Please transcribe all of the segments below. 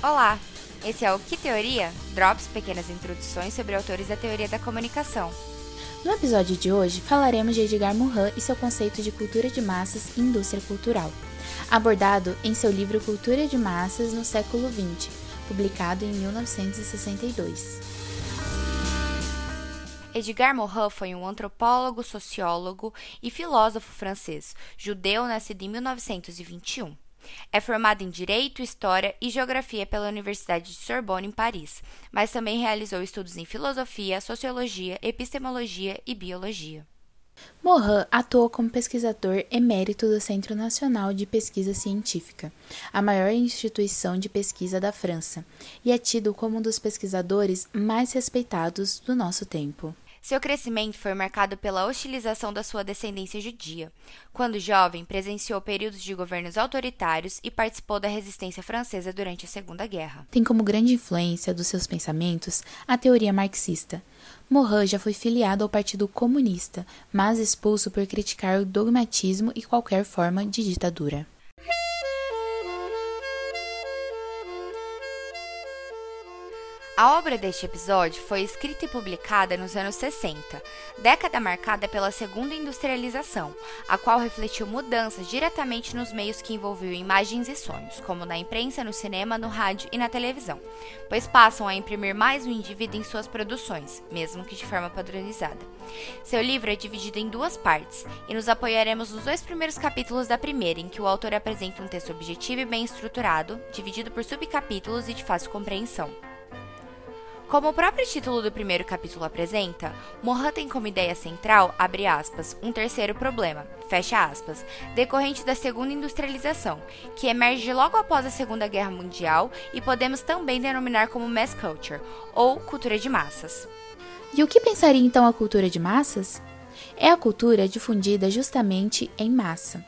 Olá! Esse é o Que Teoria? Drops pequenas introduções sobre autores da teoria da comunicação. No episódio de hoje, falaremos de Edgar Morin e seu conceito de cultura de massas e indústria cultural, abordado em seu livro Cultura de Massas no século XX, publicado em 1962. Edgar Morin foi um antropólogo, sociólogo e filósofo francês, judeu nascido em 1921. É formado em Direito, História e Geografia pela Universidade de Sorbonne, em Paris, mas também realizou estudos em Filosofia, Sociologia, Epistemologia e Biologia. Morin atuou como pesquisador emérito do Centro Nacional de Pesquisa Científica, a maior instituição de pesquisa da França, e é tido como um dos pesquisadores mais respeitados do nosso tempo. Seu crescimento foi marcado pela hostilização da sua descendência judia. Quando jovem, presenciou períodos de governos autoritários e participou da resistência francesa durante a Segunda Guerra. Tem como grande influência dos seus pensamentos a teoria marxista. Morin já foi filiado ao Partido Comunista, mas expulso por criticar o dogmatismo e qualquer forma de ditadura. A obra deste episódio foi escrita e publicada nos anos 60, década marcada pela segunda industrialização, a qual refletiu mudanças diretamente nos meios que envolviam imagens e sonhos, como na imprensa, no cinema, no rádio e na televisão, pois passam a imprimir mais o indivíduo em suas produções, mesmo que de forma padronizada. Seu livro é dividido em duas partes, e nos apoiaremos nos dois primeiros capítulos da primeira, em que o autor apresenta um texto objetivo e bem estruturado, dividido por subcapítulos e de fácil compreensão. Como o próprio título do primeiro capítulo apresenta, Mohan tem como ideia central, abre aspas, um terceiro problema, fecha aspas, decorrente da segunda industrialização, que emerge logo após a Segunda Guerra Mundial e podemos também denominar como mass culture, ou cultura de massas. E o que pensaria então a cultura de massas? É a cultura difundida justamente em massa.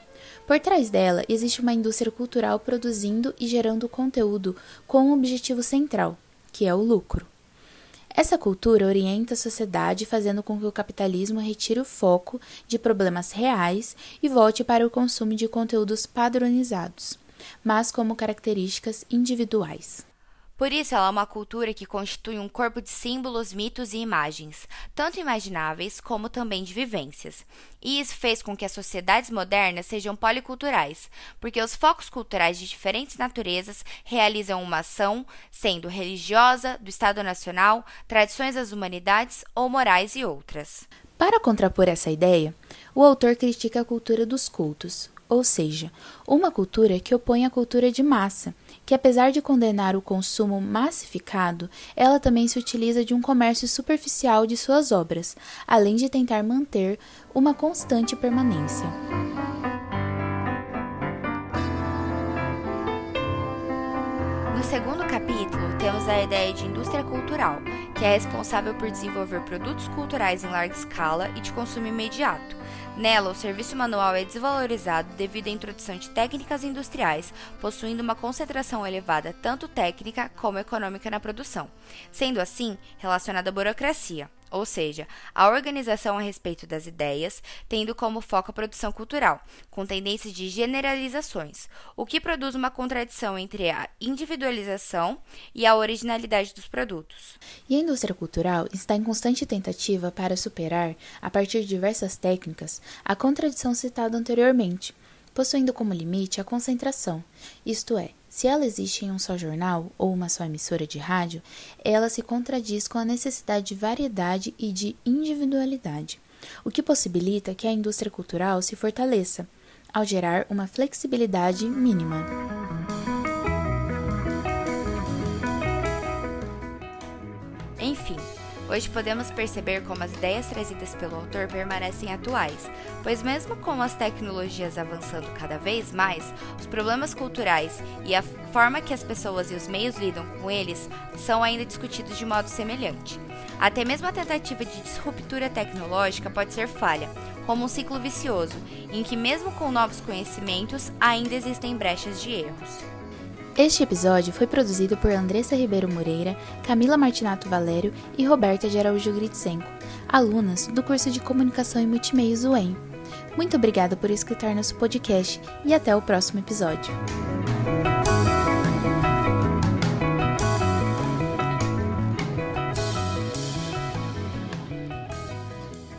Por trás dela existe uma indústria cultural produzindo e gerando conteúdo com um objetivo central, que é o lucro. Essa cultura orienta a sociedade, fazendo com que o capitalismo retire o foco de problemas reais e volte para o consumo de conteúdos padronizados, mas como características individuais. Por isso, ela é uma cultura que constitui um corpo de símbolos, mitos e imagens, tanto imagináveis como também de vivências. E isso fez com que as sociedades modernas sejam policulturais, porque os focos culturais de diferentes naturezas realizam uma ação, sendo religiosa, do Estado Nacional, tradições das humanidades ou morais e outras. Para contrapor essa ideia, o autor critica a cultura dos cultos, ou seja, uma cultura que opõe a cultura de massa, que apesar de condenar o consumo massificado, ela também se utiliza de um comércio superficial de suas obras, além de tentar manter uma constante permanência. Segundo capítulo, temos a ideia de indústria cultural, que é responsável por desenvolver produtos culturais em larga escala e de consumo imediato. Nela, o serviço manual é desvalorizado devido à introdução de técnicas industriais, possuindo uma concentração elevada tanto técnica como econômica na produção, sendo assim relacionada à burocracia ou seja, a organização a respeito das ideias, tendo como foco a produção cultural, com tendência de generalizações, o que produz uma contradição entre a individualização e a originalidade dos produtos. E a indústria cultural está em constante tentativa para superar, a partir de diversas técnicas, a contradição citada anteriormente, possuindo como limite a concentração, isto é, se ela existe em um só jornal ou uma só emissora de rádio, ela se contradiz com a necessidade de variedade e de individualidade, o que possibilita que a indústria cultural se fortaleça, ao gerar uma flexibilidade mínima. Enfim, Hoje podemos perceber como as ideias trazidas pelo autor permanecem atuais, pois, mesmo com as tecnologias avançando cada vez mais, os problemas culturais e a forma que as pessoas e os meios lidam com eles são ainda discutidos de modo semelhante. Até mesmo a tentativa de disruptura tecnológica pode ser falha, como um ciclo vicioso, em que, mesmo com novos conhecimentos, ainda existem brechas de erros. Este episódio foi produzido por Andressa Ribeiro Moreira, Camila Martinato Valério e Roberta de Araújo Gritsenko, alunas do curso de Comunicação e Multimeios UEM. Muito obrigada por escutar nosso podcast e até o próximo episódio.